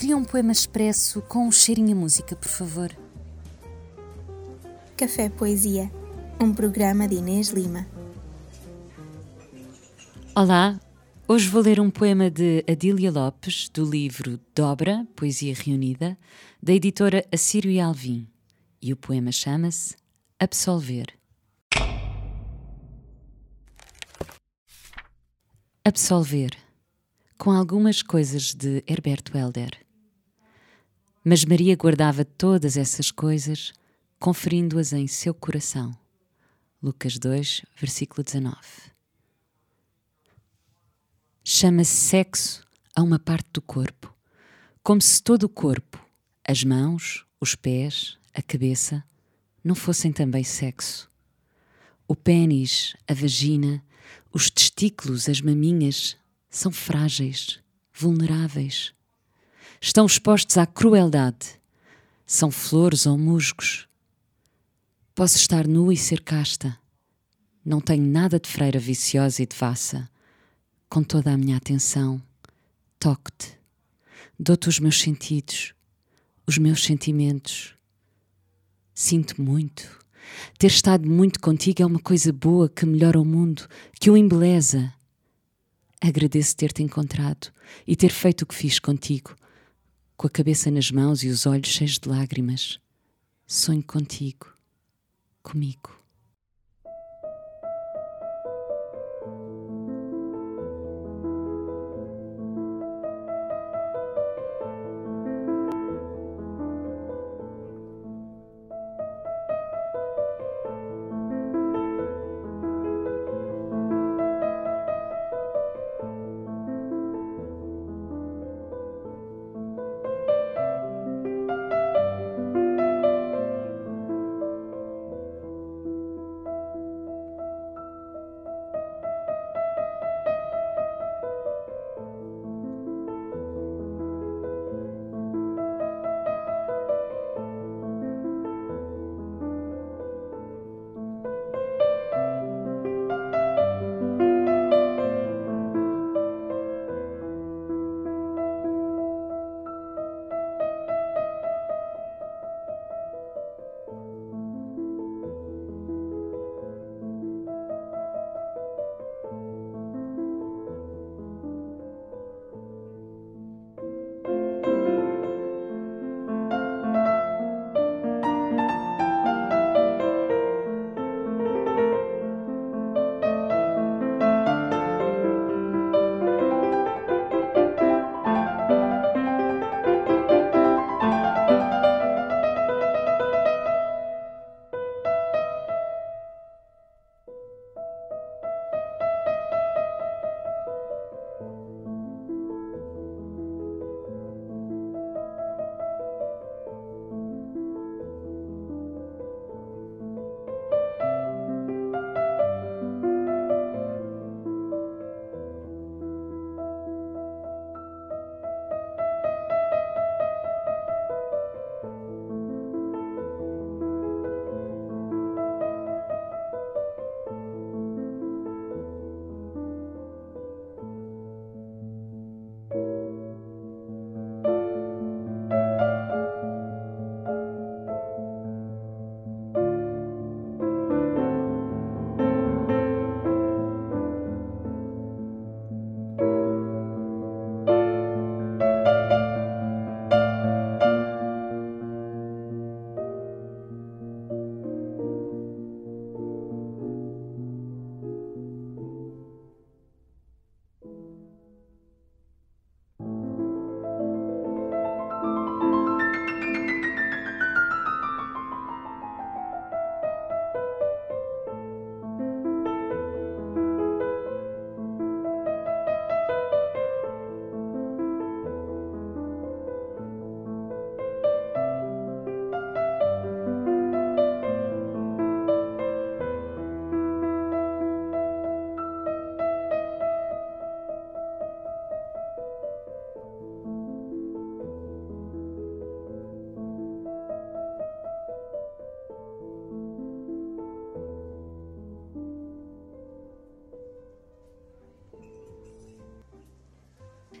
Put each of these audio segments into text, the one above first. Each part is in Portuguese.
Queria um poema expresso com um cheirinho a música, por favor. Café Poesia, um programa de Inês Lima. Olá, hoje vou ler um poema de Adília Lopes, do livro Dobra, Poesia Reunida, da editora Assírio e Alvim. E o poema chama-se Absolver. Absolver, com algumas coisas de Herberto Helder. Mas Maria guardava todas essas coisas, conferindo-as em seu coração. Lucas 2, versículo 19. Chama-se sexo a uma parte do corpo, como se todo o corpo, as mãos, os pés, a cabeça, não fossem também sexo. O pênis, a vagina, os testículos, as maminhas, são frágeis, vulneráveis estão expostos à crueldade. São flores ou musgos. Posso estar nu e ser casta. Não tenho nada de freira viciosa e devassa. Com toda a minha atenção, toco-te. Dou-te os meus sentidos, os meus sentimentos. Sinto muito. Ter estado muito contigo é uma coisa boa que melhora o mundo, que o embeleza. Agradeço ter-te encontrado e ter feito o que fiz contigo, com a cabeça nas mãos e os olhos cheios de lágrimas. Sonho contigo, comigo.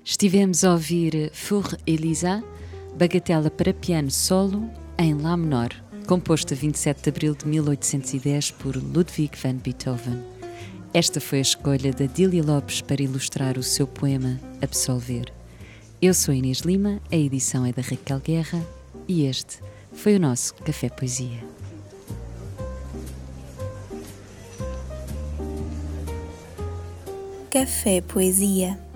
Estivemos a ouvir Four Elisa, bagatela para piano solo em Lá menor, composto a 27 de abril de 1810 por Ludwig van Beethoven. Esta foi a escolha da Dília Lopes para ilustrar o seu poema Absolver. Eu sou Inês Lima, a edição é da Raquel Guerra e este foi o nosso Café Poesia. Café Poesia